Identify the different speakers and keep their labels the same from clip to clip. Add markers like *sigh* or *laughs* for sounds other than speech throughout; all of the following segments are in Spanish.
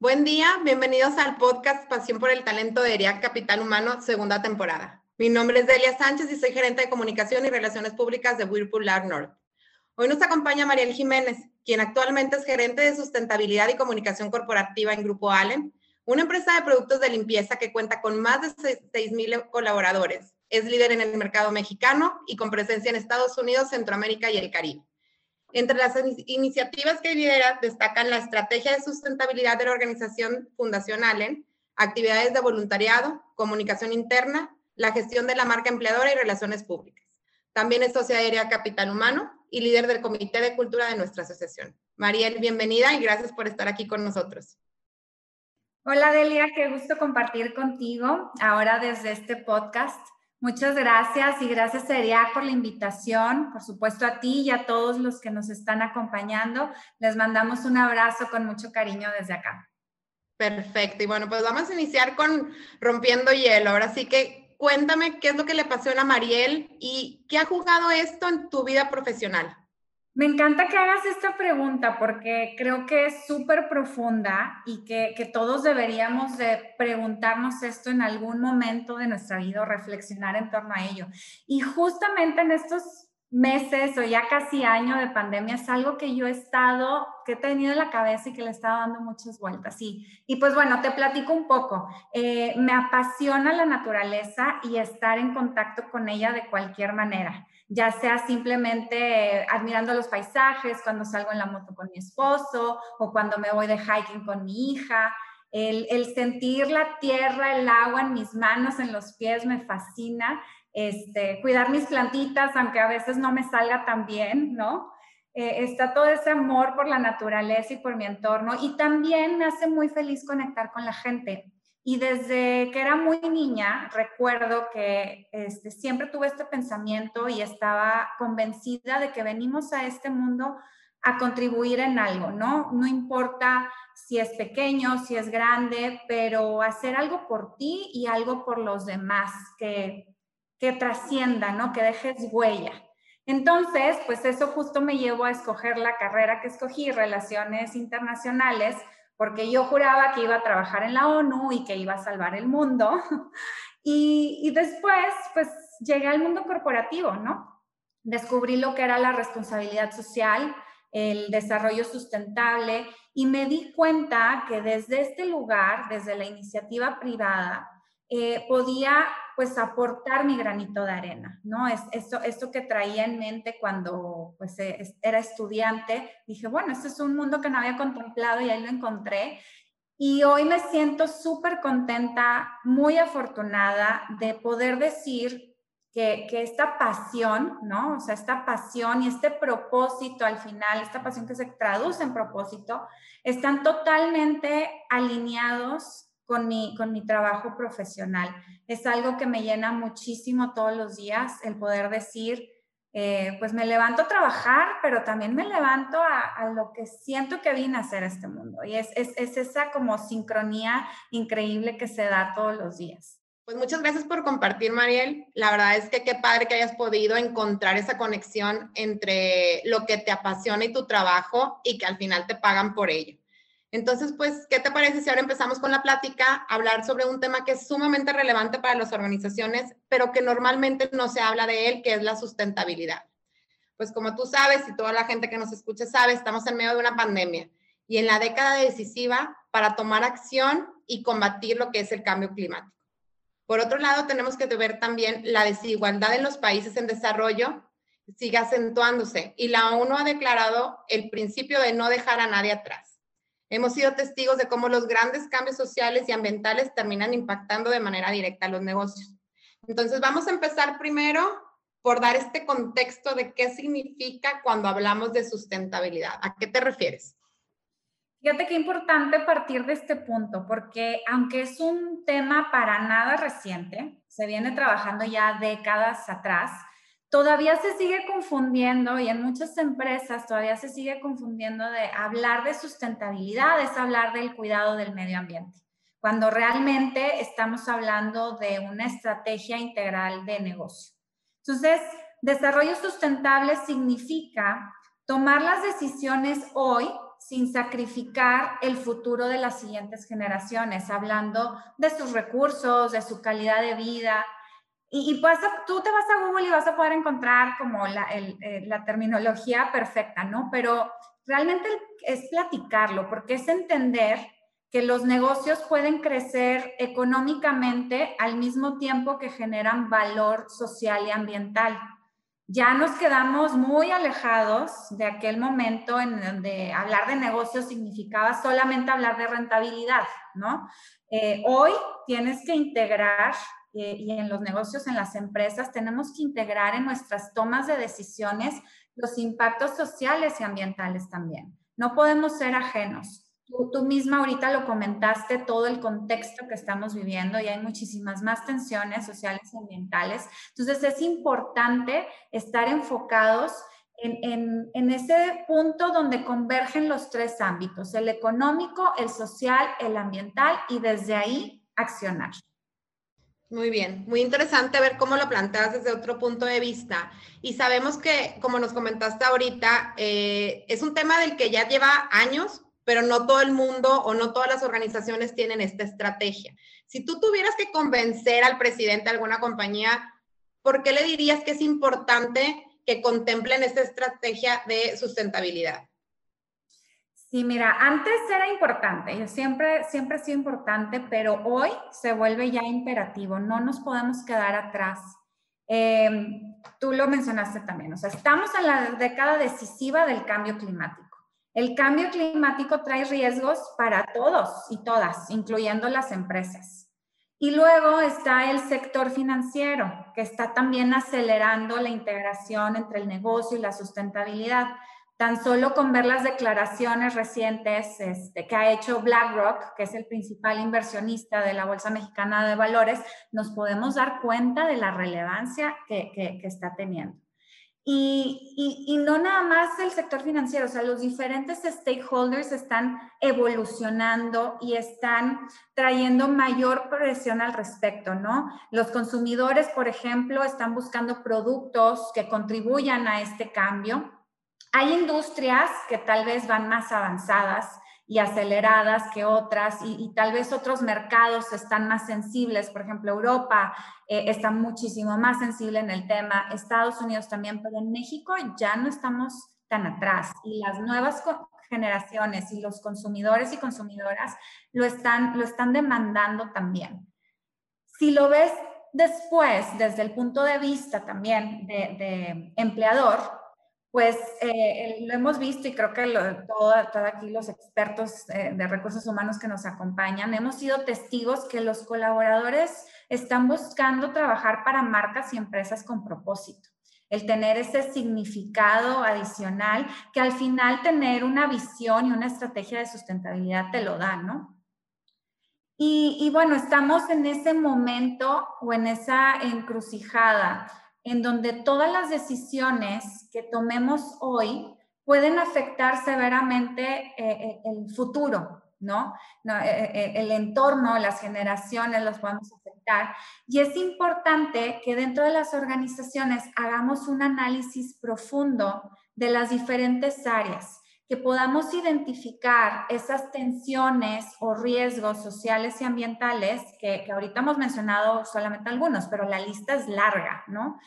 Speaker 1: Buen día, bienvenidos al podcast Pasión por el Talento de ERIAC Capital Humano, segunda temporada. Mi nombre es Delia Sánchez y soy gerente de comunicación y relaciones públicas de Whirlpool North. Hoy nos acompaña Mariel Jiménez, quien actualmente es gerente de sustentabilidad y comunicación corporativa en Grupo Allen, una empresa de productos de limpieza que cuenta con más de 6.000 colaboradores. Es líder en el mercado mexicano y con presencia en Estados Unidos, Centroamérica y el Caribe. Entre las iniciativas que lidera destacan la estrategia de sustentabilidad de la organización Fundación Allen, actividades de voluntariado, comunicación interna, la gestión de la marca empleadora y relaciones públicas. También es socia aérea Capital Humano y líder del Comité de Cultura de nuestra asociación. Mariel, bienvenida y gracias por estar aquí con nosotros.
Speaker 2: Hola Delia, qué gusto compartir contigo ahora desde este podcast. Muchas gracias y gracias Seria por la invitación, por supuesto a ti y a todos los que nos están acompañando. Les mandamos un abrazo con mucho cariño desde acá.
Speaker 1: Perfecto. Y bueno, pues vamos a iniciar con rompiendo hielo. Ahora sí que cuéntame qué es lo que le pasó a Mariel y qué ha jugado esto en tu vida profesional.
Speaker 2: Me encanta que hagas esta pregunta porque creo que es súper profunda y que, que, todos deberíamos de preguntarnos esto en algún momento de nuestra vida o reflexionar en torno a ello. Y justamente en estos meses o ya casi año de pandemia es algo que yo he estado, que he tenido en la cabeza y que le he estado dando muchas vueltas. Y, y pues bueno, te platico un poco. Eh, me apasiona la naturaleza y estar en contacto con ella de cualquier manera ya sea simplemente admirando los paisajes cuando salgo en la moto con mi esposo o cuando me voy de hiking con mi hija. El, sentir la tierra, el agua en mis manos, en los pies, me fascina. Este, cuidar mis plantitas, aunque a veces no me salga tan bien, ¿no? Eh, está todo ese amor por la naturaleza y por mi entorno. Y también me hace muy feliz conectar con la gente. Y desde que era muy niña, recuerdo que este, siempre tuve este pensamiento y estaba convencida de que venimos a este mundo a contribuir en algo, ¿no? No importa si es pequeño, si es grande, pero hacer algo por ti y algo por los demás, que, que trascienda, ¿no? Que dejes huella. Entonces, pues eso justo me llevó a escoger la carrera que escogí, Relaciones Internacionales, porque yo juraba que iba a trabajar en la ONU y que iba a salvar el mundo. *laughs* Y, después, pues llegué al mundo corporativo, ¿no? Descubrí lo que era la responsabilidad social, el desarrollo sustentable y me di cuenta que desde este lugar, desde la iniciativa privada, eh, podía pues aportar mi granito de arena, ¿no? Es, eso, esto que traía en mente cuando pues e, era estudiante, dije, bueno, este es un mundo que no había contemplado y ahí lo encontré. Y hoy me siento súper contenta, muy afortunada de poder decir que, que, esta pasión, ¿no? O sea, esta pasión y este propósito al final, esta pasión que se traduce en propósito, están totalmente alineados con mi, con mi trabajo profesional. Es algo que me llena muchísimo todos los días, el poder decir, eh, pues me levanto a trabajar, pero también me levanto a, lo que siento que vine a hacer este mundo. Y es, es, es, esa como sincronía increíble que se da todos los días.
Speaker 1: Pues muchas gracias por compartir, Mariel. La verdad es que qué padre que hayas podido encontrar esa conexión entre lo que te apasiona y tu trabajo y que al final te pagan por ello. Entonces, pues, ¿qué te parece si ahora empezamos con la plática, hablar sobre un tema que es sumamente relevante para las organizaciones, pero que normalmente no se habla de él, que es la sustentabilidad? Pues como tú sabes y toda la gente que nos escucha sabe, estamos en medio de una pandemia y en la década decisiva para tomar acción y combatir lo que es el cambio climático. Por otro lado, tenemos que ver también la desigualdad en los países en desarrollo sigue acentuándose y la ONU ha declarado el principio de no dejar a nadie atrás. Hemos sido testigos de cómo los grandes cambios sociales y ambientales terminan impactando de manera directa a los negocios. Entonces, vamos a empezar primero por dar este contexto de qué significa cuando hablamos de sustentabilidad. ¿A qué te refieres?
Speaker 2: Fíjate qué importante partir de este punto, porque aunque es un tema para nada reciente, se viene trabajando ya décadas atrás, todavía se sigue confundiendo y en muchas empresas todavía se sigue confundiendo de hablar de sustentabilidad, es hablar del cuidado del medio ambiente, cuando realmente estamos hablando de una estrategia integral de negocio. Entonces, desarrollo sustentable significa tomar las decisiones hoy sin sacrificar el futuro de las siguientes generaciones, hablando de sus recursos, de su calidad de vida. Y, pues tú te vas a Google y vas a poder encontrar como la, eh, terminología perfecta, ¿no? Pero realmente es platicarlo, porque es entender que los negocios pueden crecer económicamente al mismo tiempo que generan valor social y ambiental ya nos quedamos muy alejados de aquel momento en donde hablar de negocios significaba solamente hablar de rentabilidad, ¿no? Eh, hoy tienes que integrar, eh, y en los negocios, en las empresas, tenemos que integrar en nuestras tomas de decisiones los impactos sociales y ambientales también. No podemos ser ajenos. Tú, misma ahorita lo comentaste, todo el contexto que estamos viviendo y hay muchísimas más tensiones sociales y ambientales. Entonces es importante estar enfocados en, en, ese punto donde convergen los tres ámbitos, el económico, el social, el ambiental y desde ahí accionar.
Speaker 1: Muy bien, muy interesante ver cómo lo planteas desde otro punto de vista. Y sabemos que, como nos comentaste ahorita, eh, es un tema del que ya lleva años, pero no todo el mundo o no todas las organizaciones tienen esta estrategia. Si tú tuvieras que convencer al presidente de alguna compañía, ¿por qué le dirías que es importante que contemplen esta estrategia de sustentabilidad?
Speaker 2: Sí, mira, antes era importante, yo siempre, siempre ha sido importante, pero hoy se vuelve ya imperativo, no nos podemos quedar atrás. Em, tú lo mencionaste también, o sea, estamos en la década decisiva del cambio climático. El cambio climático trae riesgos para todos y todas, incluyendo las empresas. Y luego está el sector financiero, que está también acelerando la integración entre el negocio y la sustentabilidad. Tan solo con ver las declaraciones recientes este, que ha hecho BlackRock, que es el principal inversionista de la Bolsa Mexicana de Valores, nos podemos dar cuenta de la relevancia que está teniendo. Y, y, no nada más el sector financiero, o sea, los diferentes stakeholders están evolucionando y están trayendo mayor presión al respecto, ¿no? Los consumidores, por ejemplo, están buscando productos que contribuyan a este cambio. Hay industrias que tal vez van más avanzadas y aceleradas que otras y, tal vez otros mercados están más sensibles, por ejemplo Europa eh, está muchísimo más sensible en el tema, Estados Unidos también, pero en México ya no estamos tan atrás y las nuevas generaciones y los consumidores y consumidoras lo están, lo están demandando también. Si lo ves después, desde el punto de vista también de, de empleador, pues eh, lo hemos visto y creo que todos aquí los expertos eh, de recursos humanos que nos acompañan, hemos sido testigos que los colaboradores están buscando trabajar para marcas y empresas con propósito. El tener ese significado adicional que al final tener una visión y una estrategia de sustentabilidad te lo da, ¿no? Y, y bueno, estamos en ese momento o en esa encrucijada en donde todas las decisiones que tomemos hoy pueden afectar severamente eh, eh, el futuro, ¿no? Eh, el entorno, las generaciones los podemos afectar. Y es importante que dentro de las organizaciones hagamos un análisis profundo de las diferentes áreas que podamos identificar esas tensiones o riesgos sociales y ambientales, que, ahorita hemos mencionado solamente algunos, pero la lista es larga, ¿no?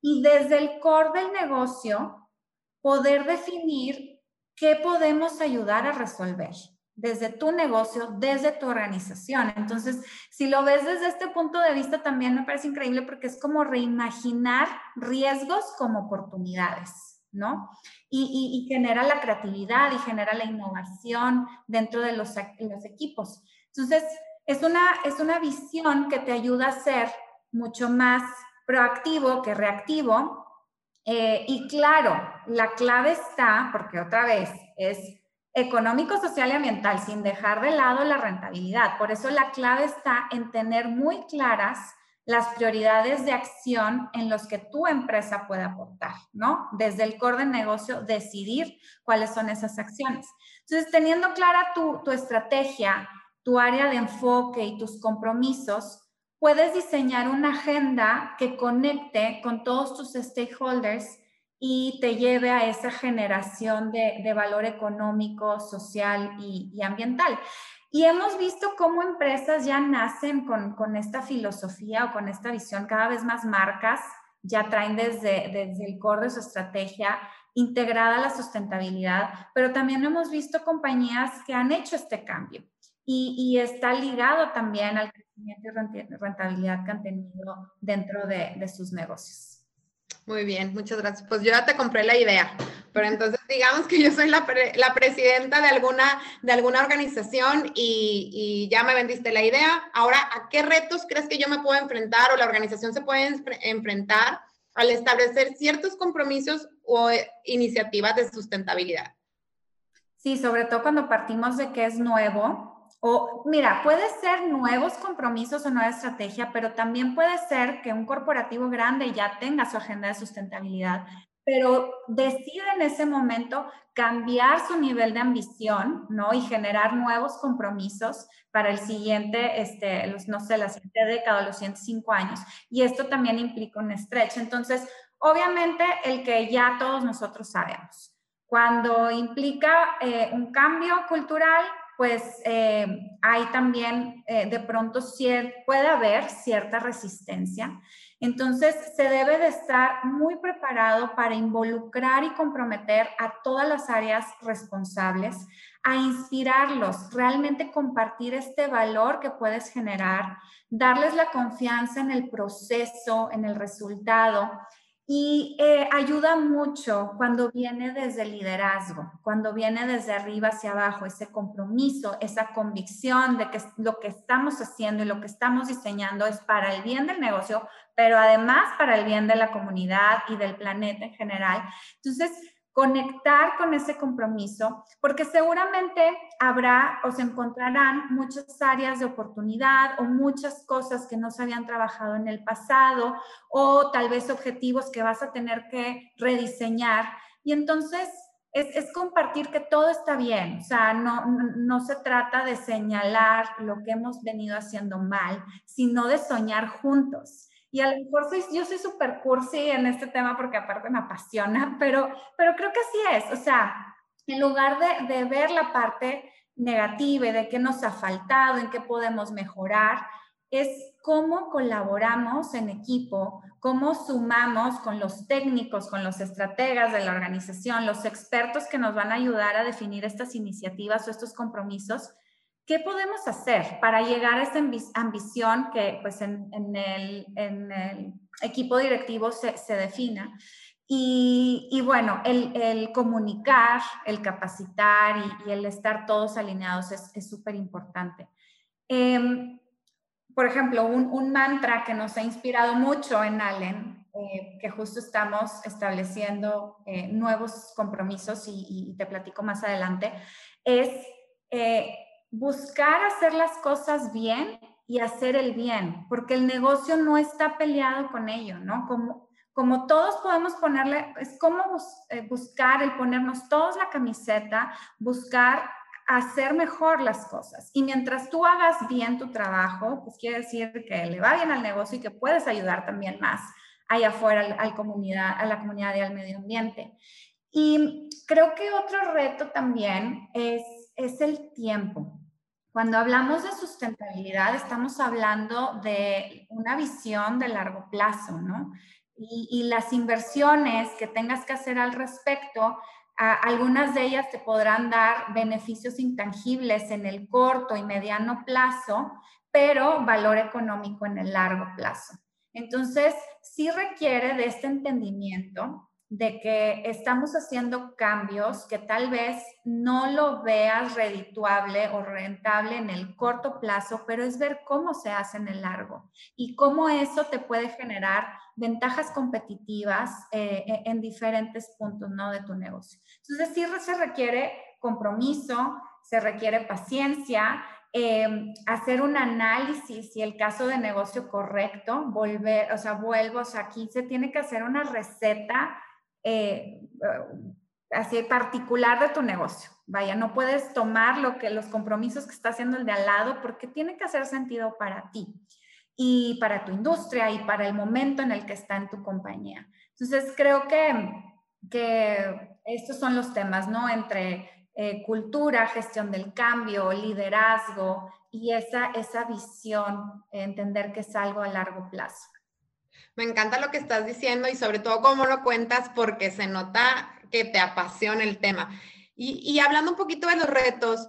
Speaker 2: Y desde el core del negocio, poder definir qué podemos ayudar a resolver desde tu negocio, desde tu organización. Entonces, si lo ves desde este punto de vista, también me parece increíble porque es como reimaginar riesgos como oportunidades. ¿No? Y, genera la creatividad y genera la innovación dentro de los, los equipos. Entonces, es una, es una visión que te ayuda a ser mucho más proactivo que reactivo. Eh, y claro, la clave está, porque otra vez es económico, social y ambiental, sin dejar de lado la rentabilidad. Por eso la clave está en tener muy claras las prioridades de acción en los que tu empresa puede aportar, ¿no? Desde el core de negocio, decidir cuáles son esas acciones. Entonces, teniendo clara tu, tu estrategia, tu área de enfoque y tus compromisos, puedes diseñar una agenda que conecte con todos tus stakeholders y te lleve a esa generación de, valor económico, social y, ambiental. Y hemos visto cómo empresas ya nacen con, esta filosofía o con esta visión, cada vez más marcas ya traen desde, desde el core de su estrategia integrada la sustentabilidad, pero también hemos visto compañías que han hecho este cambio y, está ligado también al crecimiento y rentabilidad que han tenido dentro de, de sus negocios.
Speaker 1: Muy bien, muchas gracias. Pues yo ya te compré la idea, pero entonces digamos que yo soy la, presidenta de alguna, de alguna organización y, ya me vendiste la idea. Ahora, ¿a qué retos crees que yo me puedo enfrentar o la organización se puede enfrentar al establecer ciertos compromisos o iniciativas de sustentabilidad?
Speaker 2: Sí, sobre todo cuando partimos de que es nuevo, o mira, puede ser nuevos compromisos o nueva estrategia, pero también puede ser que un corporativo grande ya tenga su agenda de sustentabilidad, pero decide en ese momento cambiar su nivel de ambición, ¿no? Y generar nuevos compromisos para el siguiente, este, los, no sé, la siguiente década, los siguientes cinco años. Y esto también implica un stretch. Entonces, obviamente, el que ya todos nosotros sabemos. Cuando implica eh, un cambio cultural, pues eh, hay también eh, de pronto puede haber cierta resistencia. Entonces se debe de estar muy preparado para involucrar y comprometer a todas las áreas responsables, a inspirarlos, realmente compartir este valor que puedes generar, darles la confianza en el proceso, en el resultado y eh, ayuda mucho cuando viene desde liderazgo, cuando viene desde arriba hacia abajo, ese compromiso, esa convicción de que lo que estamos haciendo y lo que estamos diseñando es para el bien del negocio, pero además para el bien de la comunidad y del planeta en general. Entonces, conectar con ese compromiso, porque seguramente habrá o se encontrarán muchas áreas de oportunidad o muchas cosas que no se habían trabajado en el pasado o tal vez objetivos que vas a tener que rediseñar. Y entonces es, compartir que todo está bien, o sea, no, no se trata de señalar lo que hemos venido haciendo mal, sino de soñar juntos. Y a lo mejor soy, yo soy súper cursi en este tema porque aparte me apasiona, pero, pero creo que así es. O sea, en lugar de, de ver la parte negativa de qué nos ha faltado, en qué podemos mejorar, es cómo colaboramos en equipo, cómo sumamos con los técnicos, con los estrategas de la organización, los expertos que nos van a ayudar a definir estas iniciativas o estos compromisos ¿Qué podemos hacer para llegar a esa ambición que pues en, el, equipo directivo se, defina? Y, bueno, el, comunicar, el capacitar y, el estar todos alineados es súper importante. Em, por ejemplo, un, mantra que nos ha inspirado mucho en Allen, eh, que justo estamos estableciendo eh, nuevos compromisos y, te platico más adelante, es eh, buscar hacer las cosas bien y hacer el bien, porque el negocio no está peleado con ello, ¿no? Como, como todos podemos ponerle, es como eh, buscar el ponernos todos la camiseta, buscar hacer mejor las cosas. Y mientras tú hagas bien tu trabajo, pues quiere decir que le va bien al negocio y que puedes ayudar también más allá afuera al, comunidad, a la comunidad y al medio ambiente. Y creo que otro reto también es, es el tiempo. Cuando hablamos de sustentabilidad, estamos hablando de una visión de largo plazo, ¿no? Y, las inversiones que tengas que hacer al respecto, algunas de ellas te podrán dar beneficios intangibles en el corto y mediano plazo, pero valor económico en el largo plazo. Entonces, sí requiere de este entendimiento de que estamos haciendo cambios que tal vez no lo veas redituable o rentable en el corto plazo, pero es ver cómo se hace en el largo y cómo eso te puede generar ventajas competitivas eh, e, en diferentes puntos ¿no? de tu negocio. Entonces, sí se requiere compromiso, se requiere paciencia, eh, hacer un análisis y el caso de negocio correcto, volver, o sea, vuelvo, aquí se tiene que hacer una receta eh, así particular de tu negocio. Vaya, no puedes tomar lo que los compromisos que está haciendo el de al lado porque tiene que hacer sentido para ti y para tu industria y para el momento en el que está en tu compañía. Entonces, creo que, que estos son los temas, ¿no? Entre eh, cultura, gestión del cambio, liderazgo y esa, esa visión, entender que es algo a largo plazo.
Speaker 1: Me encanta lo que estás diciendo y sobre todo cómo lo cuentas porque se nota que te apasiona el tema. Y, hablando un poquito de los retos,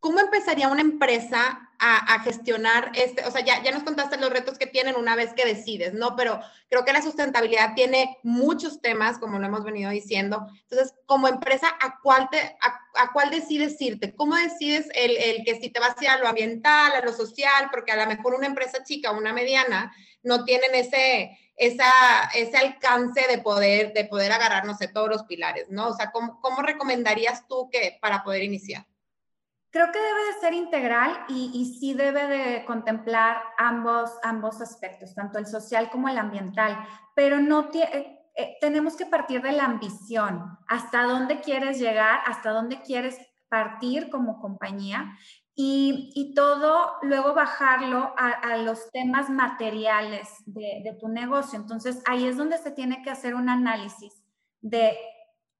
Speaker 1: ¿cómo empezaría una empresa a, gestionar este? O sea, ya, ya nos contaste los retos que tienen una vez que decides, ¿no? Pero creo que la sustentabilidad tiene muchos temas, como lo hemos venido diciendo. Entonces, como empresa, ¿a cuál, te, a, cuál decides irte? ¿Cómo decides el, el, que si te vas a a lo ambiental, a lo social? Porque a lo mejor una empresa chica una mediana no tienen ese, esa, ese alcance de poder, de poder agarrar, no todos los pilares, ¿no? O sea, ¿cómo, cómo recomendarías tú que para poder iniciar?
Speaker 2: Creo que debe de ser integral y, y, sí debe de contemplar ambos, ambos aspectos, tanto el social como el ambiental, pero no eh, eh, tenemos que partir de la ambición, hasta dónde quieres llegar, hasta dónde quieres partir como compañía y, y todo luego bajarlo a, a los temas materiales de, de tu negocio. Entonces ahí es donde se tiene que hacer un análisis de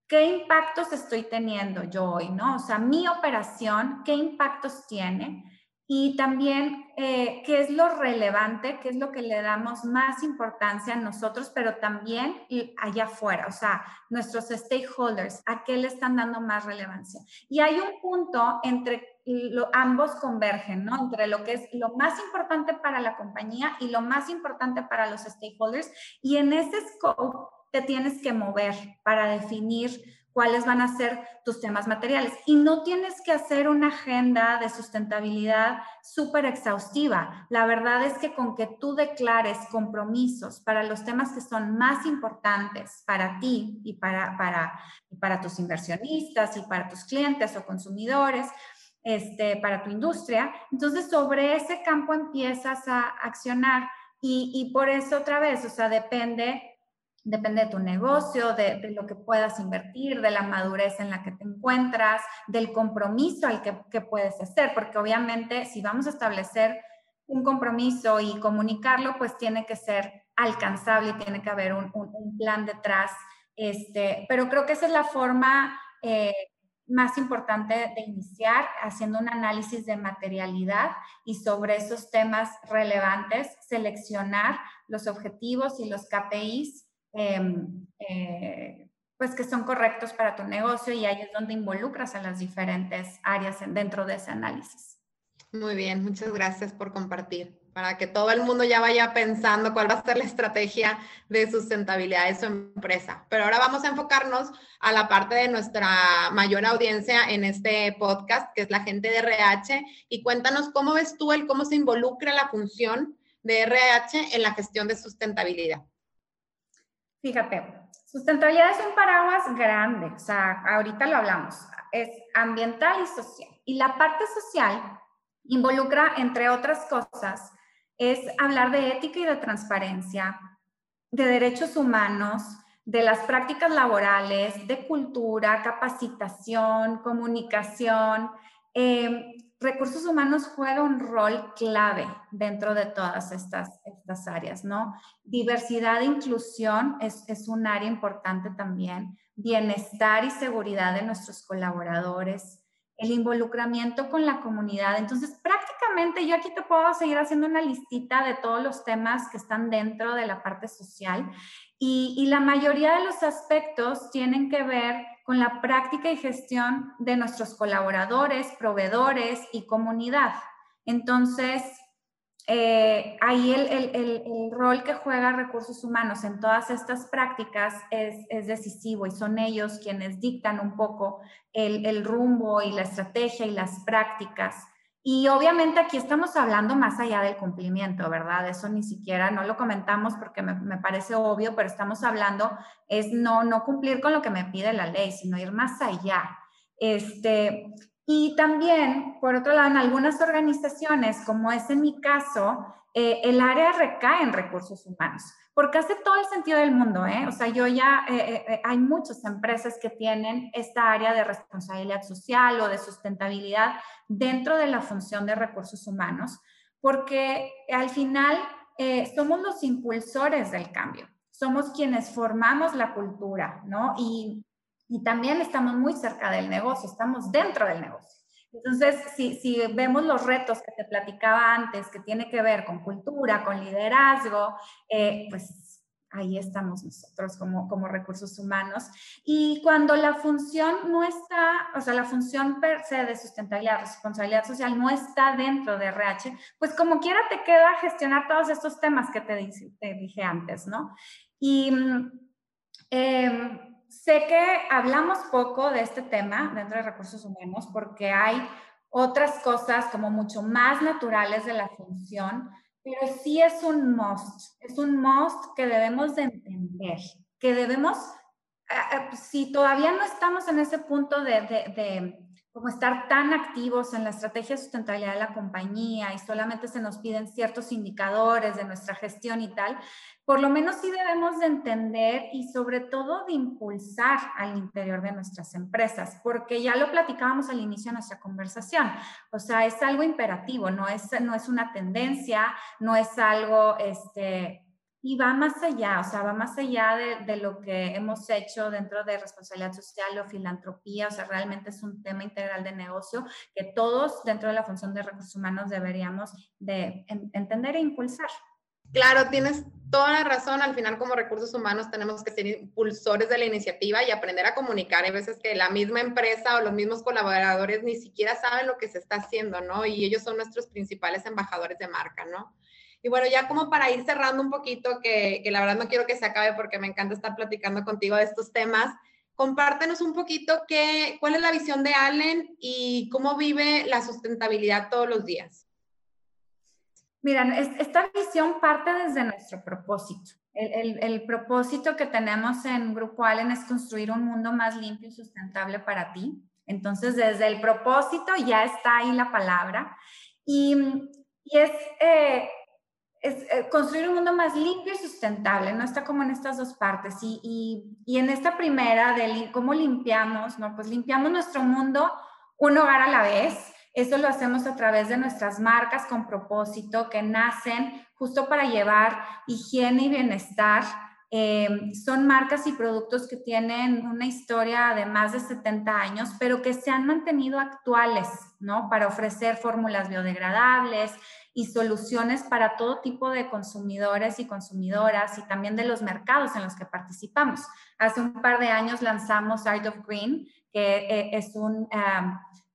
Speaker 2: ¿qué impactos estoy teniendo yo hoy? ¿no? O sea, mi operación, ¿qué impactos tiene? Y también, eh, ¿qué es lo relevante? ¿Qué es lo que le damos más importancia a nosotros, pero también allá afuera? O sea, nuestros stakeholders, ¿a qué le están dando más relevancia? Y hay un punto entre lo, ambos convergen, ¿no? Entre lo que es lo más importante para la compañía y lo más importante para los stakeholders. Y en ese scope te tienes que mover para definir cuáles van a ser tus temas materiales. Y no tienes que hacer una agenda de sustentabilidad súper exhaustiva. La verdad es que con que tú declares compromisos para los temas que son más importantes para ti y para, para, para tus inversionistas y para tus clientes o consumidores, este, para tu industria, entonces sobre ese campo empiezas a accionar. Y, por eso otra vez, o sea, depende Depende de tu negocio, de, lo que puedas invertir, de la madurez en la que te encuentras, del compromiso al que, puedes hacer, porque obviamente si vamos a establecer un compromiso y comunicarlo, pues tiene que ser alcanzable y tiene que haber un, plan detrás. Este, pero creo que esa es la forma eh, más importante de iniciar, haciendo un análisis de materialidad y sobre esos temas relevantes, seleccionar los objetivos y los KPIs Em, eh, pues que son correctos para tu negocio y ahí es donde involucras a las diferentes áreas dentro de ese análisis.
Speaker 1: Muy bien, muchas gracias por compartir, para que todo el mundo ya vaya pensando cuál va a ser la estrategia de sustentabilidad de su empresa. Pero ahora vamos a enfocarnos a la parte de nuestra mayor audiencia en este podcast, que es la gente de RH, y cuéntanos cómo ves tú el cómo se involucra la función de RH en la gestión de sustentabilidad.
Speaker 2: Fíjate, sustentabilidad es un paraguas grande, o sea, ahorita lo hablamos, es ambiental y social. Y la parte social involucra, entre otras cosas, es hablar de ética y de transparencia, de derechos humanos, de las prácticas laborales, de cultura, capacitación, comunicación, eh, recursos humanos juega un rol clave dentro de todas estas, estas áreas, ¿no? Diversidad e inclusión es, es un área importante también, bienestar y seguridad de nuestros colaboradores, el involucramiento con la comunidad. Entonces, prácticamente yo aquí te puedo seguir haciendo una listita de todos los temas que están dentro de la parte social y, y la mayoría de los aspectos tienen que ver con la práctica y gestión de nuestros colaboradores, proveedores y comunidad. Entonces, eh, ahí el, rol que juega recursos humanos en todas estas prácticas es, es decisivo y son ellos quienes dictan un poco el, rumbo y la estrategia y las prácticas y obviamente aquí estamos hablando más allá del cumplimiento, ¿verdad? Eso ni siquiera, no lo comentamos porque me, parece obvio, pero estamos hablando es no, no cumplir con lo que me pide la ley, sino ir más allá. Este, y también, por otro lado, en algunas organizaciones, como es en mi caso, eh, el área recae en recursos humanos, porque hace todo el sentido del mundo, ¿eh? O sea, yo ya, eh, eh, hay muchas empresas que tienen esta área de responsabilidad social o de sustentabilidad dentro de la función de recursos humanos, porque al final somos los impulsores del cambio, somos quienes formamos la cultura, ¿no? Y, y también estamos muy cerca del negocio, estamos dentro del negocio. Entonces, si, vemos los retos que te platicaba antes, que tiene que ver con cultura, con liderazgo, eh, pues ahí estamos nosotros como, como recursos humanos. Y cuando la función no está, o sea, la función per se de sustentabilidad, responsabilidad social no está dentro de RH, pues como quiera te queda gestionar todos estos temas que te, te dije antes, ¿no? Y... Eh, sé que hablamos poco de este tema dentro de recursos humanos porque hay otras cosas como mucho más naturales de la función, pero sí es un must, es un must que debemos de entender, que debemos, eh, eh, si todavía no estamos en ese punto de, de, de como estar tan activos en la estrategia de sustentabilidad de la compañía y solamente se nos piden ciertos indicadores de nuestra gestión y tal, por lo menos sí debemos de entender y sobre todo de impulsar al interior de nuestras empresas, porque ya lo platicábamos al inicio de nuestra conversación, o sea, es algo imperativo, no es, no es una tendencia, no es algo, este, y va más allá, o sea, va más allá de, de, lo que hemos hecho dentro de responsabilidad social o filantropía, o sea, realmente es un tema integral de negocio que todos dentro de la función de recursos humanos deberíamos de entender e impulsar.
Speaker 1: Claro, tienes toda la razón. Al final, como recursos humanos, tenemos que ser impulsores de la iniciativa y aprender a comunicar. Hay veces que la misma empresa o los mismos colaboradores ni siquiera saben lo que se está haciendo, ¿no? Y ellos son nuestros principales embajadores de marca, ¿no? Y bueno, ya como para ir cerrando un poquito, que, que la verdad no quiero que se acabe porque me encanta estar platicando contigo de estos temas, compártenos un poquito qué, cuál es la visión de Allen y cómo vive la sustentabilidad todos los días.
Speaker 2: Miren, esta visión parte desde nuestro propósito. El, propósito que tenemos en Grupo Allen es construir un mundo más limpio y sustentable para ti. Entonces, desde el propósito ya está ahí la palabra. Y, es, eh, eh, construir un mundo más limpio y sustentable, ¿no? Está como en estas dos partes. Y, y en esta primera, de cómo limpiamos, ¿no? Pues limpiamos nuestro mundo un hogar a la vez eso lo hacemos a través de nuestras marcas con propósito que nacen justo para llevar higiene y bienestar. Eh, son marcas y productos que tienen una historia de más de 70 años, pero que se han mantenido actuales, ¿no? Para ofrecer fórmulas biodegradables y soluciones para todo tipo de consumidores y consumidoras y también de los mercados en los que participamos. Hace un par de años lanzamos Art of Green, que eh, es un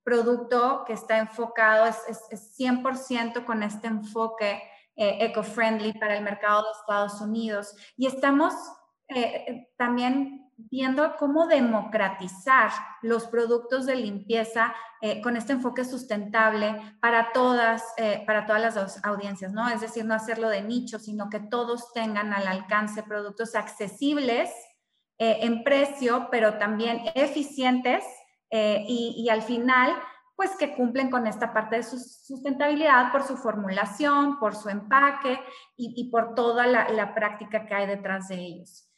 Speaker 2: producto que está enfocado, es, es, 100% con este enfoque eh, eco-friendly para el mercado de Estados Unidos. Y estamos eh, también viendo cómo democratizar los productos de limpieza eh, con este enfoque sustentable para todas, para todas las audiencias, ¿no? Es decir, no hacerlo de nicho, sino que todos tengan al alcance productos accesibles en precio, pero también eficientes eh, y, al final, pues que cumplen con esta parte de su sustentabilidad por su formulación, por su empaque y, por toda la, práctica que hay detrás de ellos.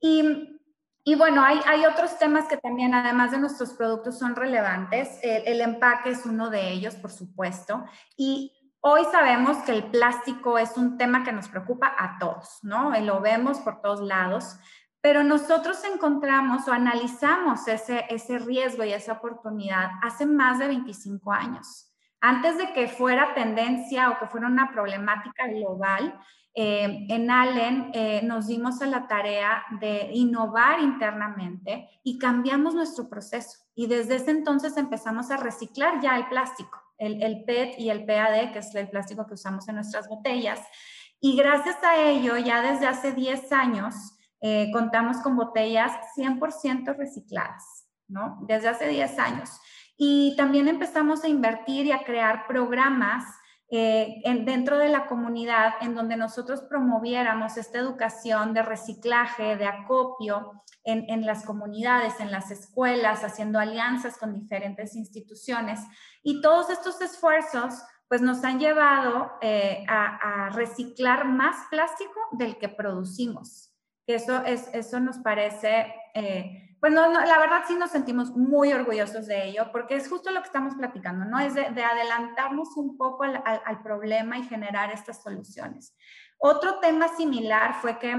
Speaker 2: Y, y bueno, hay, hay, otros temas que también, además de nuestros productos, son relevantes. El, el empaque es uno de ellos, por supuesto. Y Hoy sabemos que el plástico es un tema que nos preocupa a todos, ¿no? Lo vemos por todos lados. Pero nosotros encontramos o analizamos ese, ese riesgo y esa oportunidad hace más de 25 años. Antes de que fuera tendencia o que fuera una problemática global, eh, en Allen eh, nos dimos a la tarea de innovar internamente y cambiamos nuestro proceso. Y desde ese entonces empezamos a reciclar ya el plástico, el, el PET y el PAD, que es el plástico que usamos en nuestras botellas. Y gracias a ello, ya desde hace 10 años, eh, contamos con botellas 100% recicladas, ¿no? Desde hace 10 años. Y también empezamos a invertir y a crear programas eh, dentro de la comunidad en donde nosotros promoviéramos esta educación de reciclaje, de acopio en, las comunidades, en las escuelas, haciendo alianzas con diferentes instituciones. Y todos estos esfuerzos pues nos han llevado eh, a, reciclar más plástico del que producimos. Eso, es, eso nos parece... Eh, pues no, la verdad sí nos sentimos muy orgullosos de ello, porque es justo lo que estamos platicando, ¿no? Es de, adelantarnos un poco al, problema y generar estas soluciones. Otro tema similar fue que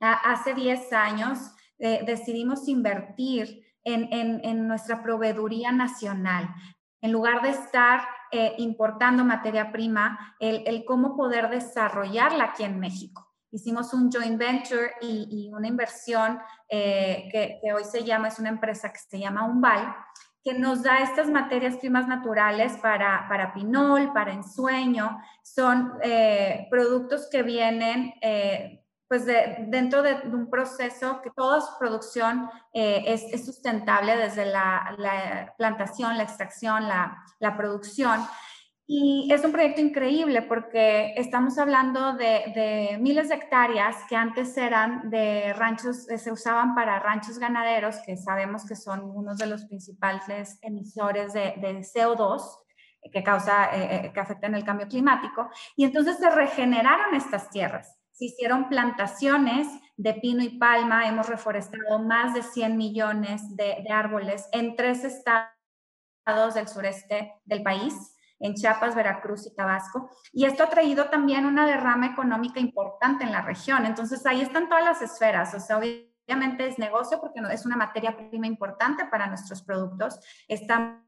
Speaker 2: hace 10 años eh, decidimos invertir en, nuestra proveeduría nacional. En lugar de estar eh, importando materia prima, el, el cómo poder desarrollarla aquí en México hicimos un joint venture y, una inversión eh, que, hoy se llama, es una empresa que se llama Umbal, que nos da estas materias primas naturales para, para pinol, para ensueño. Son eh, productos que vienen eh, pues dentro de, un proceso que toda su producción es, es, sustentable desde la, la, plantación, la extracción, la, la producción. Y es un proyecto increíble porque estamos hablando de, miles de hectáreas que antes eran de ranchos, eh, se usaban para ranchos ganaderos, que sabemos que son uno de los principales emisores de, CO2 que causa, eh, eh, que afectan el cambio climático. Y entonces se regeneraron estas tierras. Se hicieron plantaciones de pino y palma, hemos reforestado más de 100 millones de, de árboles en tres estados del sureste del país en Chiapas, Veracruz y Tabasco. Y esto ha traído también una derrama económica importante en la región. Entonces ahí están todas las esferas. O sea, obviamente es negocio porque es una materia prima importante para nuestros productos. Estamos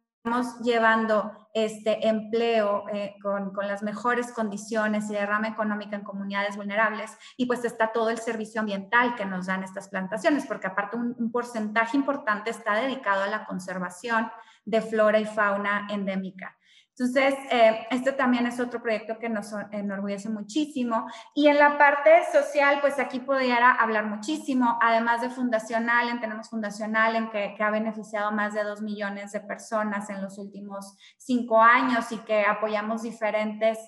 Speaker 2: llevando este empleo eh, con, con, las mejores condiciones y derrama económica en comunidades vulnerables y pues está todo el servicio ambiental que nos dan estas plantaciones, porque aparte un, un porcentaje importante está dedicado a la conservación de flora y fauna endémica. Entonces, eh, este también es otro proyecto que nos enorgullece muchísimo. Y en la parte social, pues aquí podría hablar muchísimo. Además de Fundacional, tenemos Fundacional que, que ha beneficiado más de dos millones de personas en los últimos cinco años y que apoyamos diferentes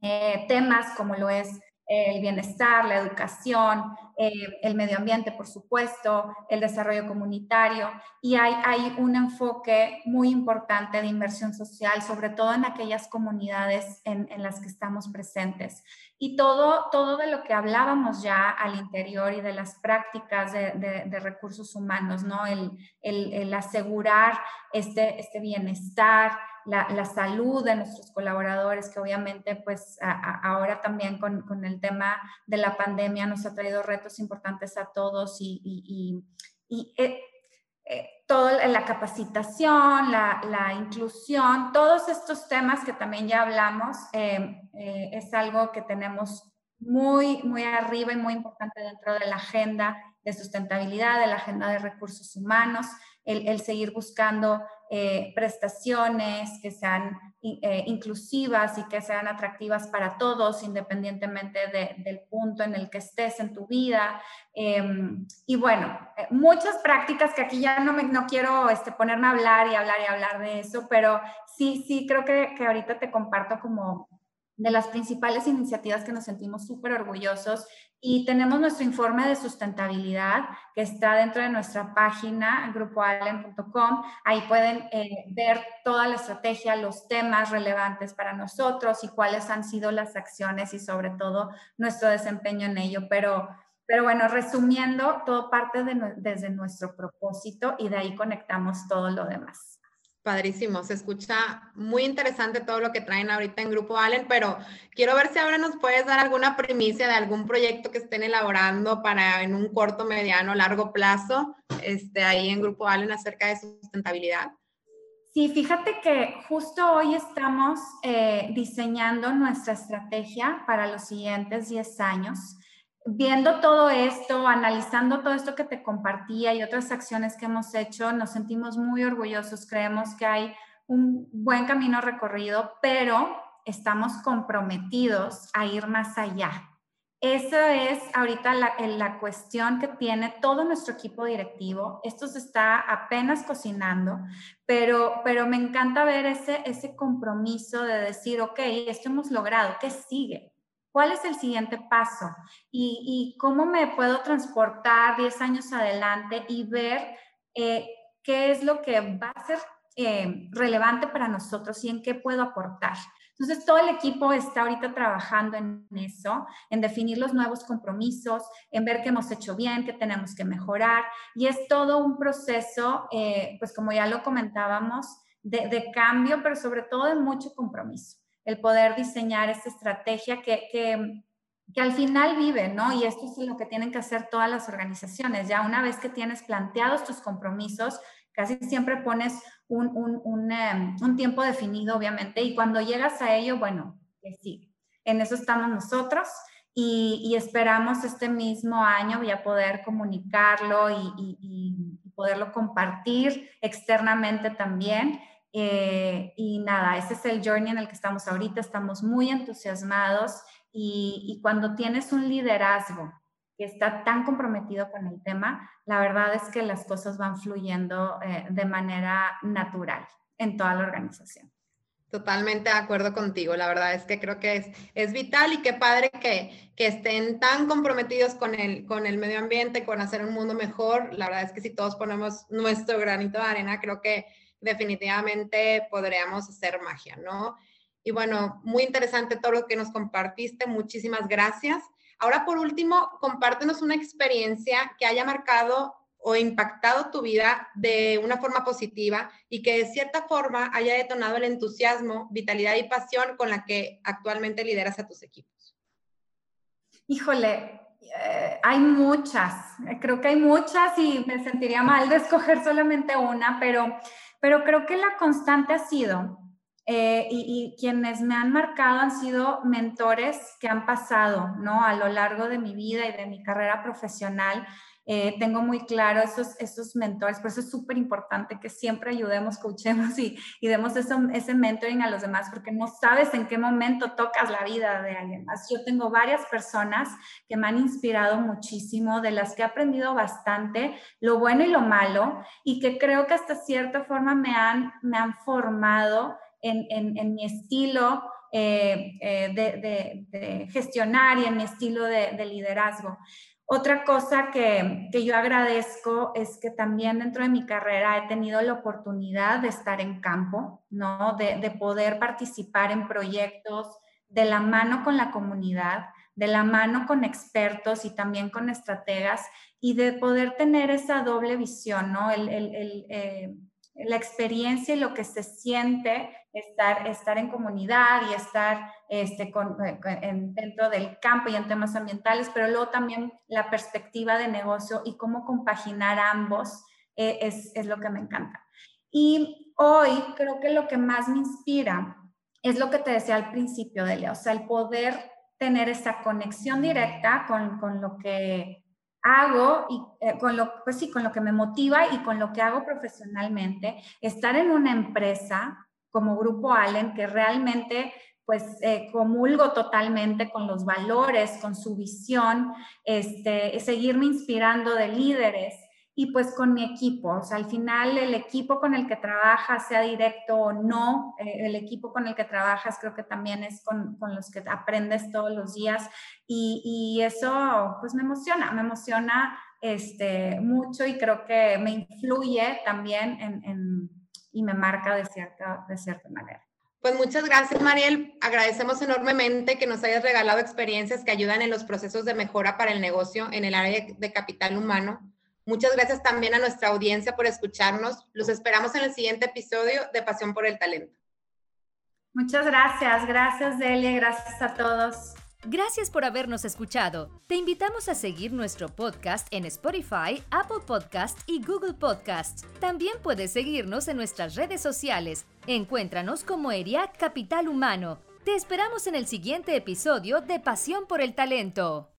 Speaker 2: eh, temas como lo es el bienestar, la educación, eh, el medio ambiente, por supuesto, el desarrollo comunitario. Y hay, hay un enfoque muy importante de inversión social, sobre todo en aquellas comunidades en, en las que estamos presentes. Y todo, todo de lo que hablábamos ya al interior y de las prácticas de, de, recursos humanos, ¿no? El, el, el asegurar este, este bienestar, la, salud de nuestros colaboradores, que obviamente pues ahora también con, con, el tema de la pandemia nos ha traído retos importantes a todos y, y, y, eh, eh, toda la capacitación, la, la, inclusión, todos estos temas que también ya hablamos, eh, es algo que tenemos muy, muy arriba y muy importante dentro de la agenda de sustentabilidad, de la agenda de recursos humanos, el, el seguir buscando eh, prestaciones que sean eh, inclusivas y que sean atractivas para todos, independientemente del punto en el que estés en tu vida. Em, y bueno, eh, muchas prácticas que aquí ya no, me, no quiero este, ponerme a hablar y hablar y hablar de eso, pero sí, sí, creo que, que ahorita te comparto como de las principales iniciativas que nos sentimos súper orgullosos y tenemos nuestro informe de sustentabilidad que está dentro de nuestra página, grupoallen.com. Ahí pueden eh, ver toda la estrategia, los temas relevantes para nosotros y cuáles han sido las acciones y sobre todo nuestro desempeño en ello. Pero, pero bueno, resumiendo, todo parte de, desde nuestro propósito y de ahí conectamos todo lo demás.
Speaker 1: Padrísimo, se escucha muy interesante todo lo que traen ahorita en Grupo Allen, pero quiero ver si ahora nos puedes dar alguna primicia de algún proyecto que estén elaborando para en un corto, mediano, largo plazo, este, ahí en Grupo Allen acerca de sustentabilidad.
Speaker 2: Sí, fíjate que justo hoy estamos eh, diseñando nuestra estrategia para los siguientes 10 años viendo todo esto, analizando todo esto que te compartía y otras acciones que hemos hecho, nos sentimos muy orgullosos, creemos que hay un buen camino recorrido, pero estamos comprometidos a ir más allá. Esa es ahorita la, la, cuestión que tiene todo nuestro equipo directivo. Esto se está apenas cocinando, pero, pero me encanta ver ese, ese compromiso de decir, ok, esto hemos logrado, ¿qué sigue? ¿Cuál es el siguiente paso? ¿Y, y cómo me puedo transportar 10 años adelante y ver eh, qué es lo que va a ser eh, relevante para nosotros y en qué puedo aportar? Entonces, todo el equipo está ahorita trabajando en eso, en definir los nuevos compromisos, en ver qué hemos hecho bien, qué tenemos que mejorar. Y es todo un proceso, eh, pues como ya lo comentábamos, de, cambio, pero sobre todo de mucho compromiso. El poder diseñar esa estrategia que, que, que al final vive, ¿no? Y esto es lo que tienen que hacer todas las organizaciones. Ya una vez que tienes planteados tus compromisos, casi siempre pones un, em, un, tiempo definido, obviamente, y cuando llegas a ello, bueno, sí, en eso estamos nosotros y, esperamos este mismo año ya poder comunicarlo y, poderlo compartir externamente también. Eh, y nada, ese es el journey en el que estamos ahorita, estamos muy entusiasmados y cuando tienes un liderazgo que está tan comprometido con el tema, la verdad es que las cosas van fluyendo eh, de manera natural en toda la organización.
Speaker 1: Totalmente de acuerdo contigo. La verdad es que creo que es, es vital y qué padre que, que estén tan comprometidos con el, con el medio ambiente, con hacer un mundo mejor. La verdad es que si todos ponemos nuestro granito de arena, creo que definitivamente podríamos hacer magia, ¿no? Y bueno, muy interesante todo lo que nos compartiste. Muchísimas gracias. Ahora, por último, compártenos una experiencia que haya marcado o impactado tu vida de una forma positiva y que de cierta forma haya detonado el entusiasmo, vitalidad y pasión con la que actualmente lideras a tus equipos.
Speaker 2: Híjole, eh, hay muchas, creo que hay muchas y me sentiría mal de escoger solamente una, pero, pero creo que la constante ha sido eh, y, quienes me han marcado han sido mentores que han pasado, ¿no? A lo largo de mi vida y de mi carrera profesional. Eh, tengo muy claro esos, esos mentores, por eso es súper importante que siempre ayudemos, coachemos y, y demos ese mentoring a los demás, porque no sabes en qué momento tocas la vida de alguien más. Yo tengo varias personas que me han inspirado muchísimo, de las que he aprendido bastante, lo bueno y lo malo, y que creo que hasta cierta forma me han, me han formado en, mi estilo eh, eh, de, gestionar y en mi estilo de, liderazgo. Otra cosa que, yo agradezco es que también dentro de mi carrera he tenido la oportunidad de estar en campo, ¿no? De, de, poder participar en proyectos de la mano con la comunidad, de la mano con expertos y también con estrategas y de poder tener esa doble visión, ¿no? El, eh, la experiencia y lo que se siente estar, estar en comunidad y estar este, eh, dentro del campo y en temas ambientales, pero luego también la perspectiva de negocio y cómo compaginar ambos eh, es, es lo que me encanta. Y hoy creo que lo que más me inspira es lo que te decía al principio, Delia, o sea, el poder tener esa conexión directa con, con lo que hago y eh, con lo pues sí con lo que me motiva y con lo que hago profesionalmente estar en una empresa como Grupo Allen, que realmente pues eh, comulgo totalmente con los valores, con su visión, este, seguirme inspirando de líderes y pues con mi equipo. O sea, al final el equipo con el que trabajas, sea directo o no, eh, el equipo con el que trabajas creo que también es con, con los que aprendes todos los días y, y, eso pues me emociona, me emociona este, mucho y creo que me influye también en, en y me marca de cierta, de cierta manera.
Speaker 1: Pues muchas gracias, Mariel. Agradecemos enormemente que nos hayas regalado experiencias que ayudan en los procesos de mejora para el negocio en el área de capital humano. Muchas gracias también a nuestra audiencia por escucharnos. Los esperamos en el siguiente episodio de Pasión por el Talento.
Speaker 2: Muchas gracias. Gracias, Delia. Gracias a todos.
Speaker 3: Gracias por habernos escuchado. Te invitamos a seguir nuestro podcast en Spotify, Apple Podcast y Google Podcast. También puedes seguirnos en nuestras redes sociales. Encuéntranos como ERIAC Capital Humano. Te esperamos en el siguiente episodio de Pasión por el Talento.